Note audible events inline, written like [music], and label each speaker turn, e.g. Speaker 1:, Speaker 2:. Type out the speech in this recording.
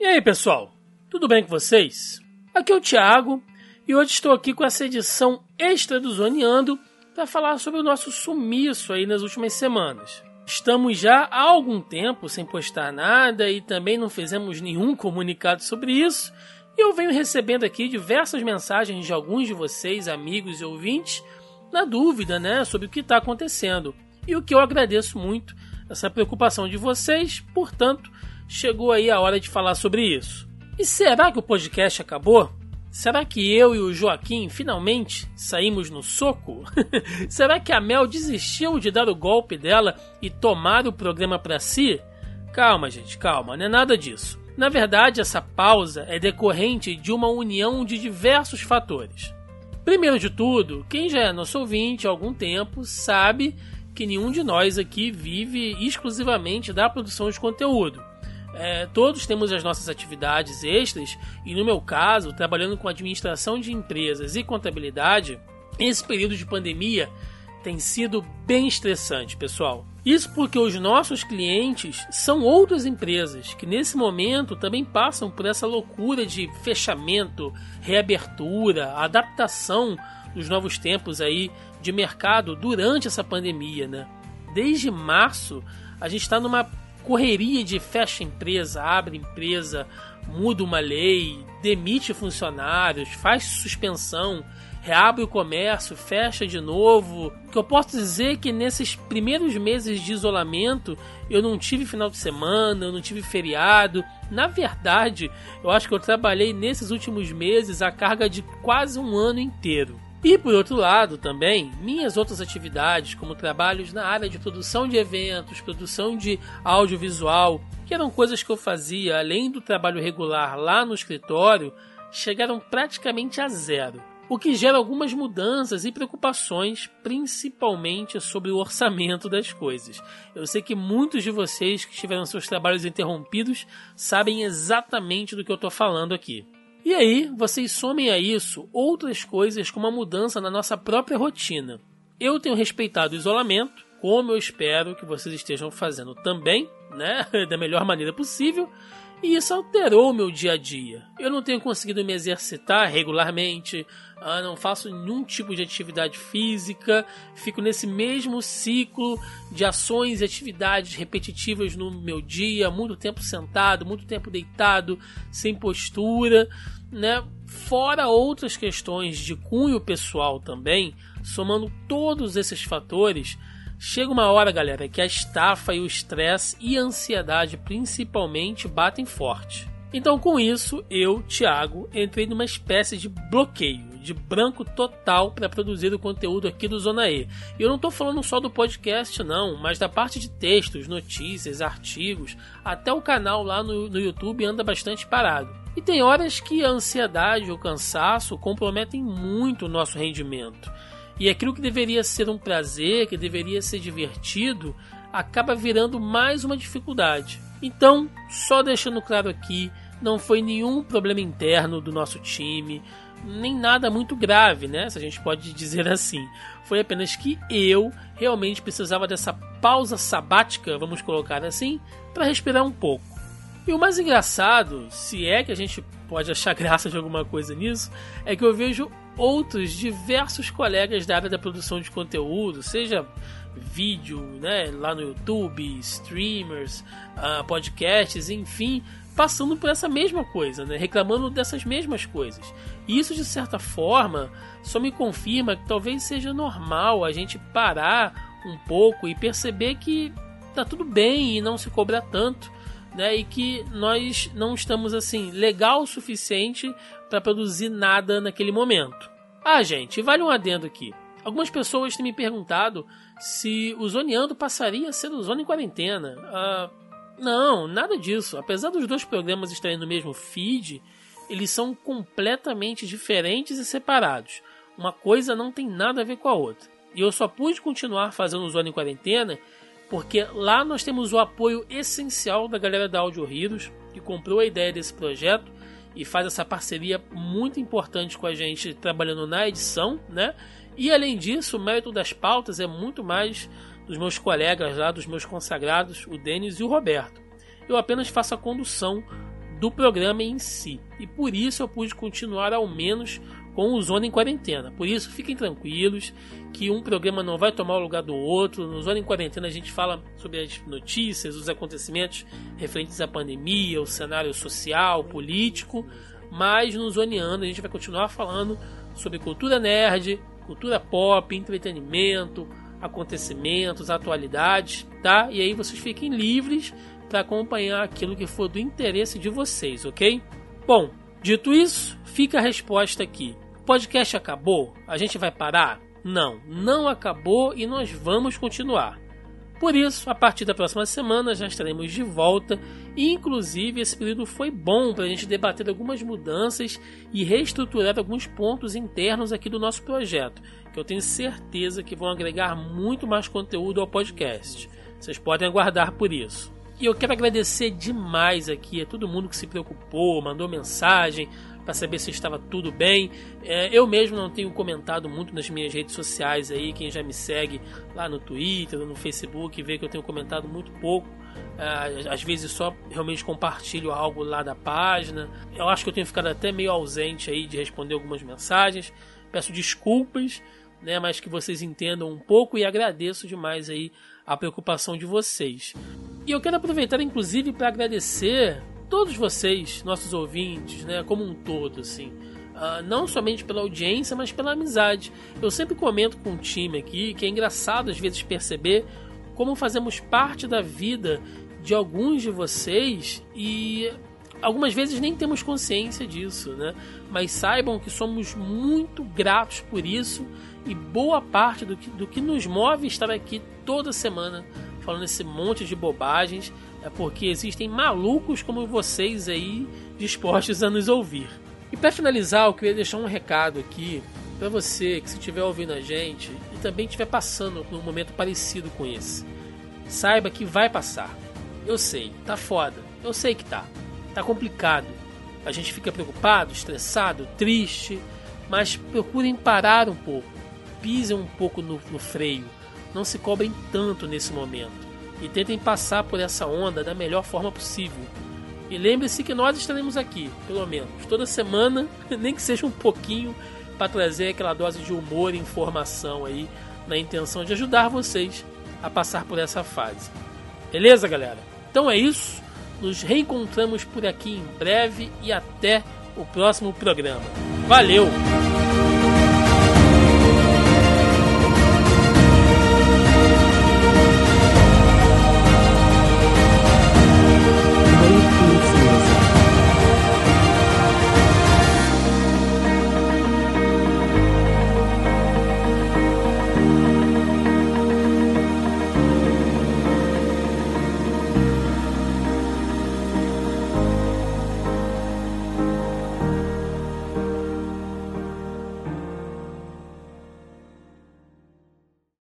Speaker 1: E aí, pessoal? Tudo bem com vocês? Aqui é o Thiago e hoje estou aqui com essa edição extra do Zoneando para falar sobre o nosso sumiço aí nas últimas semanas. Estamos já há algum tempo sem postar nada e também não fizemos nenhum comunicado sobre isso. E eu venho recebendo aqui diversas mensagens de alguns de vocês, amigos e ouvintes, na dúvida, né, sobre o que está acontecendo. E o que eu agradeço muito, essa preocupação de vocês, portanto, chegou aí a hora de falar sobre isso. E será que o podcast acabou? Será que eu e o Joaquim finalmente saímos no soco? [laughs] será que a Mel desistiu de dar o golpe dela e tomar o programa para si? Calma, gente, calma, não é nada disso. Na verdade, essa pausa é decorrente de uma união de diversos fatores. Primeiro de tudo, quem já é nosso ouvinte há algum tempo sabe que nenhum de nós aqui vive exclusivamente da produção de conteúdo. É, todos temos as nossas atividades extras e, no meu caso, trabalhando com administração de empresas e contabilidade, esse período de pandemia tem sido bem estressante, pessoal. Isso porque os nossos clientes são outras empresas que nesse momento também passam por essa loucura de fechamento, reabertura, adaptação dos novos tempos aí de mercado durante essa pandemia, né? Desde março a gente está numa correria de fecha empresa, abre empresa, muda uma lei, demite funcionários, faz suspensão, reabre o comércio, fecha de novo. O que eu posso dizer é que nesses primeiros meses de isolamento eu não tive final de semana, eu não tive feriado. Na verdade, eu acho que eu trabalhei nesses últimos meses a carga de quase um ano inteiro. E por outro lado, também, minhas outras atividades, como trabalhos na área de produção de eventos, produção de audiovisual, que eram coisas que eu fazia além do trabalho regular lá no escritório, chegaram praticamente a zero. O que gera algumas mudanças e preocupações, principalmente sobre o orçamento das coisas. Eu sei que muitos de vocês que tiveram seus trabalhos interrompidos sabem exatamente do que eu estou falando aqui. E aí, vocês somem a isso outras coisas como a mudança na nossa própria rotina. Eu tenho respeitado o isolamento, como eu espero que vocês estejam fazendo também, né, [laughs] da melhor maneira possível, e isso alterou o meu dia a dia. Eu não tenho conseguido me exercitar regularmente, ah, não faço nenhum tipo de atividade física, fico nesse mesmo ciclo de ações e atividades repetitivas no meu dia, muito tempo sentado, muito tempo deitado, sem postura né? Fora outras questões de cunho pessoal também, somando todos esses fatores, chega uma hora, galera, que a estafa e o estresse e a ansiedade principalmente batem forte. Então, com isso, eu, Thiago, entrei numa espécie de bloqueio, de branco total para produzir o conteúdo aqui do Zona E. E eu não estou falando só do podcast, não, mas da parte de textos, notícias, artigos, até o canal lá no, no YouTube anda bastante parado. E tem horas que a ansiedade ou cansaço comprometem muito o nosso rendimento. E aquilo que deveria ser um prazer, que deveria ser divertido, acaba virando mais uma dificuldade. Então, só deixando claro aqui, não foi nenhum problema interno do nosso time, nem nada muito grave, né? Se a gente pode [laughs] dizer assim. Foi apenas que eu realmente precisava dessa pausa sabática, vamos colocar assim, para respirar um pouco. E o mais engraçado, se é que a gente pode achar [laughs] graça de alguma coisa nisso, é que eu vejo outros diversos colegas da área da produção de conteúdo, seja vídeo, né, lá no YouTube, streamers, uh, podcasts, enfim, passando por essa mesma coisa, né, reclamando dessas mesmas coisas. E isso de certa forma só me confirma que talvez seja normal a gente parar um pouco e perceber que tá tudo bem e não se cobrar tanto né? E que nós não estamos assim legal o suficiente para produzir nada naquele momento. Ah, gente, vale um adendo aqui. Algumas pessoas têm me perguntado se o Zoneando passaria a ser o Zona em Quarentena. Ah, não, nada disso. Apesar dos dois programas estarem no mesmo feed, eles são completamente diferentes e separados. Uma coisa não tem nada a ver com a outra. E eu só pude continuar fazendo o Zona em Quarentena porque lá nós temos o apoio essencial da galera da Audio Heroes, que comprou a ideia desse projeto e faz essa parceria muito importante com a gente trabalhando na edição, né? E além disso, o mérito das pautas é muito mais dos meus colegas lá, dos meus consagrados, o Denis e o Roberto. Eu apenas faço a condução do programa em si. E por isso eu pude continuar ao menos com o Zona em Quarentena. Por isso, fiquem tranquilos que um programa não vai tomar o lugar do outro. No Zona em Quarentena a gente fala sobre as notícias, os acontecimentos referentes à pandemia, o cenário social, político, mas no Zoneando a gente vai continuar falando sobre cultura nerd, cultura pop, entretenimento, acontecimentos, atualidades, tá? E aí vocês fiquem livres para acompanhar aquilo que for do interesse de vocês, ok? Bom, dito isso, fica a resposta aqui. Podcast acabou? A gente vai parar? Não, não acabou e nós vamos continuar. Por isso, a partir da próxima semana já estaremos de volta e, inclusive, esse período foi bom para a gente debater algumas mudanças e reestruturar alguns pontos internos aqui do nosso projeto, que eu tenho certeza que vão agregar muito mais conteúdo ao podcast. Vocês podem aguardar por isso. E eu quero agradecer demais aqui a todo mundo que se preocupou, mandou mensagem para saber se estava tudo bem. É, eu mesmo não tenho comentado muito nas minhas redes sociais aí, quem já me segue lá no Twitter, no Facebook, vê que eu tenho comentado muito pouco. É, às vezes só realmente compartilho algo lá da página. Eu acho que eu tenho ficado até meio ausente aí de responder algumas mensagens. Peço desculpas, né, mas que vocês entendam um pouco e agradeço demais aí a preocupação de vocês. E eu quero aproveitar, inclusive, para agradecer todos vocês, nossos ouvintes, né, como um todo, assim. Uh, não somente pela audiência, mas pela amizade. Eu sempre comento com o time aqui que é engraçado às vezes perceber como fazemos parte da vida de alguns de vocês e algumas vezes nem temos consciência disso, né? Mas saibam que somos muito gratos por isso e boa parte do que, do que nos move estar aqui toda semana falando esse monte de bobagens é porque existem malucos como vocês aí dispostos a nos ouvir. E para finalizar, eu queria deixar um recado aqui para você que se estiver ouvindo a gente e também estiver passando por um momento parecido com esse. Saiba que vai passar. Eu sei, tá foda. Eu sei que tá. Tá complicado. A gente fica preocupado, estressado, triste, mas procurem parar um pouco. Pisem um pouco no, no freio não se cobrem tanto nesse momento e tentem passar por essa onda da melhor forma possível. E lembre-se que nós estaremos aqui, pelo menos, toda semana, [laughs] nem que seja um pouquinho, para trazer aquela dose de humor e informação aí, na intenção de ajudar vocês a passar por essa fase. Beleza, galera? Então é isso. Nos reencontramos por aqui em breve e até o próximo programa. Valeu!